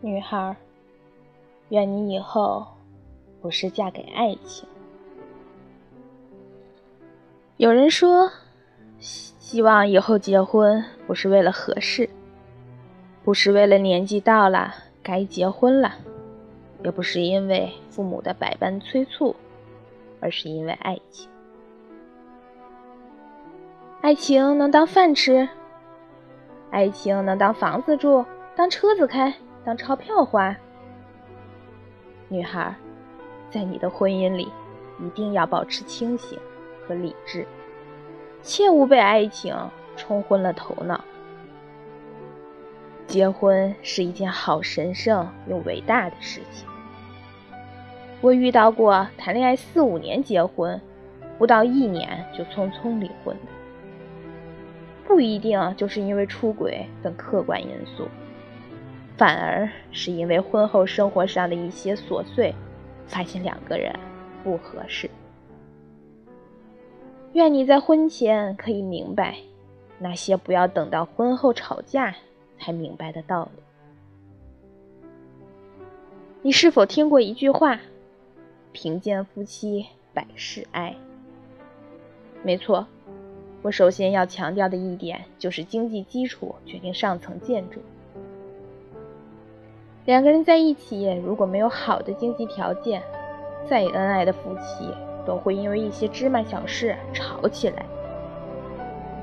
女孩，愿你以后不是嫁给爱情。有人说，希望以后结婚不是为了合适，不是为了年纪到了该结婚了，也不是因为父母的百般催促，而是因为爱情。爱情能当饭吃，爱情能当房子住，当车子开。当钞票花，女孩，在你的婚姻里，一定要保持清醒和理智，切勿被爱情冲昏了头脑。结婚是一件好神圣又伟大的事情。我遇到过谈恋爱四五年结婚，不到一年就匆匆离婚的，不一定就是因为出轨等客观因素。反而是因为婚后生活上的一些琐碎，发现两个人不合适。愿你在婚前可以明白那些不要等到婚后吵架才明白的道理。你是否听过一句话：“贫贱夫妻百事哀。”没错，我首先要强调的一点就是经济基础决定上层建筑。两个人在一起，如果没有好的经济条件，再恩爱的夫妻都会因为一些芝麻小事吵起来。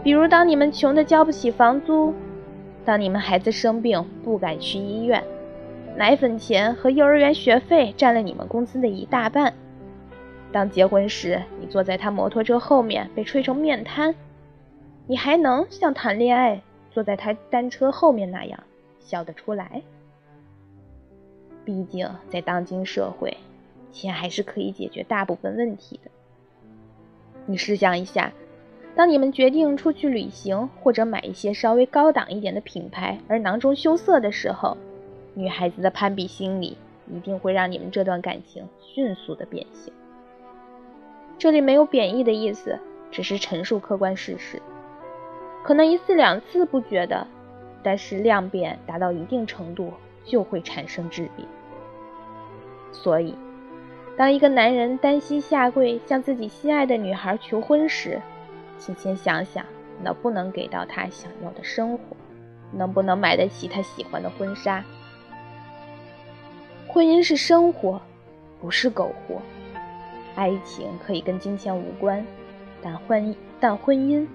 比如，当你们穷得交不起房租，当你们孩子生病不敢去医院，奶粉钱和幼儿园学费占了你们工资的一大半，当结婚时你坐在他摩托车后面被吹成面瘫，你还能像谈恋爱坐在他单车后面那样笑得出来？毕竟，在当今社会，钱还是可以解决大部分问题的。你试想一下，当你们决定出去旅行，或者买一些稍微高档一点的品牌而囊中羞涩的时候，女孩子的攀比心理一定会让你们这段感情迅速的变形。这里没有贬义的意思，只是陈述客观事实。可能一次两次不觉得，但是量变达到一定程度。就会产生质变。所以，当一个男人单膝下跪向自己心爱的女孩求婚时，请先想想能不能给到她想要的生活，能不能买得起她喜欢的婚纱。婚姻是生活，不是苟活。爱情可以跟金钱无关，但婚但婚姻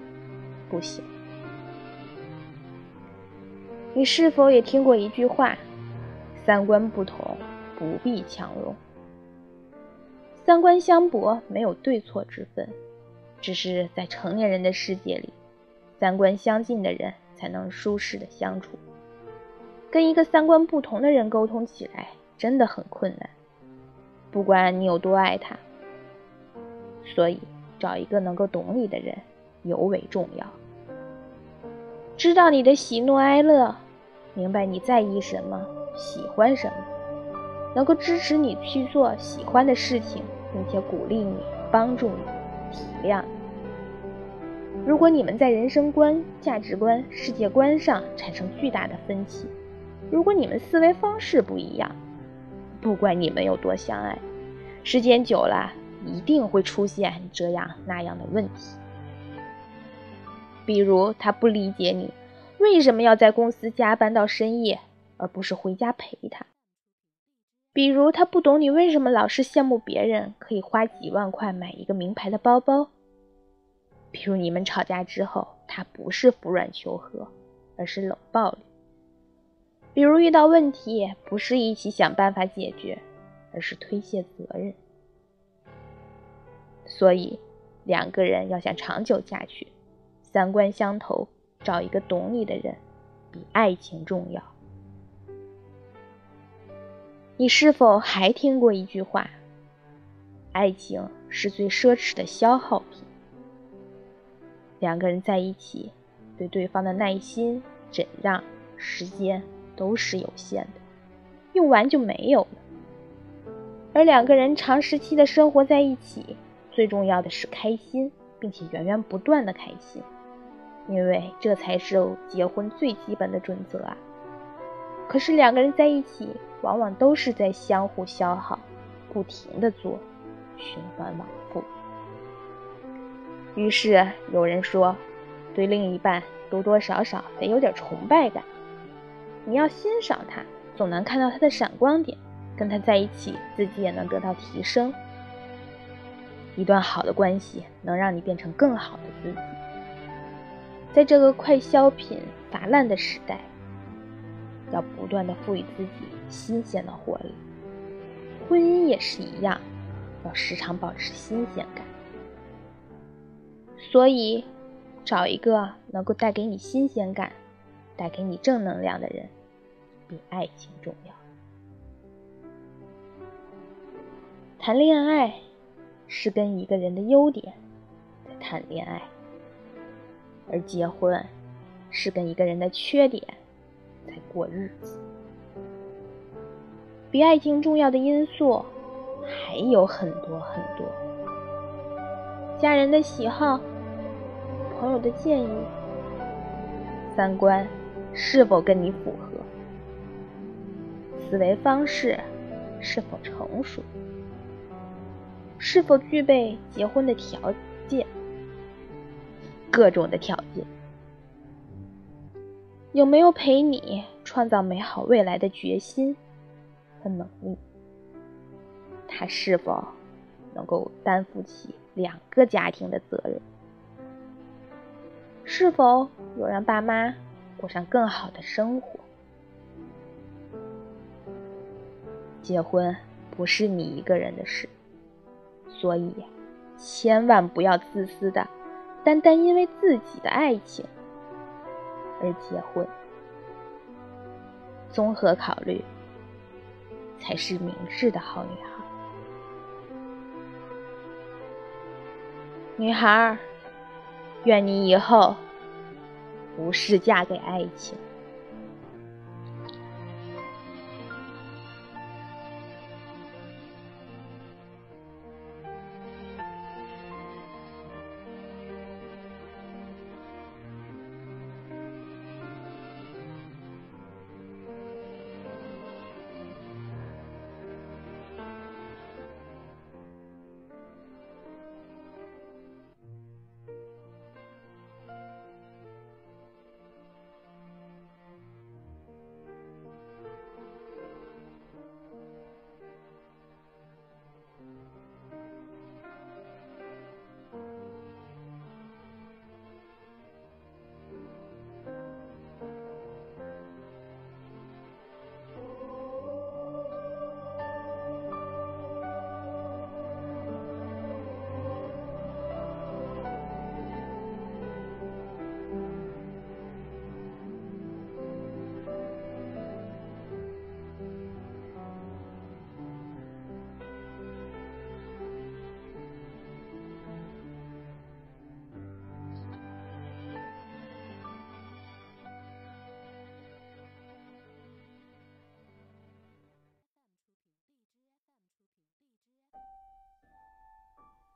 不行。你是否也听过一句话？三观不同，不必强融。三观相悖没有对错之分，只是在成年人的世界里，三观相近的人才能舒适的相处。跟一个三观不同的人沟通起来真的很困难，不管你有多爱他。所以，找一个能够懂你的人尤为重要，知道你的喜怒哀乐，明白你在意什么。喜欢什么，能够支持你去做喜欢的事情，并且鼓励你、帮助你、体谅。如果你们在人生观、价值观、世界观上产生巨大的分歧，如果你们思维方式不一样，不管你们有多相爱，时间久了一定会出现这样那样的问题。比如，他不理解你为什么要在公司加班到深夜。而不是回家陪他。比如，他不懂你为什么老是羡慕别人可以花几万块买一个名牌的包包。比如，你们吵架之后，他不是服软求和，而是冷暴力。比如，遇到问题不是一起想办法解决，而是推卸责任。所以，两个人要想长久下去，三观相投，找一个懂你的人，比爱情重要。你是否还听过一句话：“爱情是最奢侈的消耗品。”两个人在一起，对对方的耐心、忍让、时间都是有限的，用完就没有了。而两个人长时期的生活在一起，最重要的是开心，并且源源不断的开心，因为这才是结婚最基本的准则啊。可是两个人在一起，往往都是在相互消耗，不停的做，循环往复。于是有人说，对另一半多多少少得有点崇拜感，你要欣赏他，总能看到他的闪光点，跟他在一起，自己也能得到提升。一段好的关系能让你变成更好的自己。在这个快消品乏滥的时代，要不断的赋予自己新鲜的活力。婚姻也是一样，要时常保持新鲜感。所以，找一个能够带给你新鲜感、带给你正能量的人，比爱情重要。谈恋爱。是跟一个人的优点在谈恋爱，而结婚是跟一个人的缺点在过日子。比爱情重要的因素还有很多很多，家人的喜好、朋友的建议、三观是否跟你符合、思维方式是否成熟。是否具备结婚的条件？各种的条，有没有陪你创造美好未来的决心和能力？他是否能够担负起两个家庭的责任？是否有让爸妈过上更好的生活？结婚不是你一个人的事。所以，千万不要自私的，单单因为自己的爱情而结婚。综合考虑，才是明智的好女孩。女孩，愿你以后不是嫁给爱情。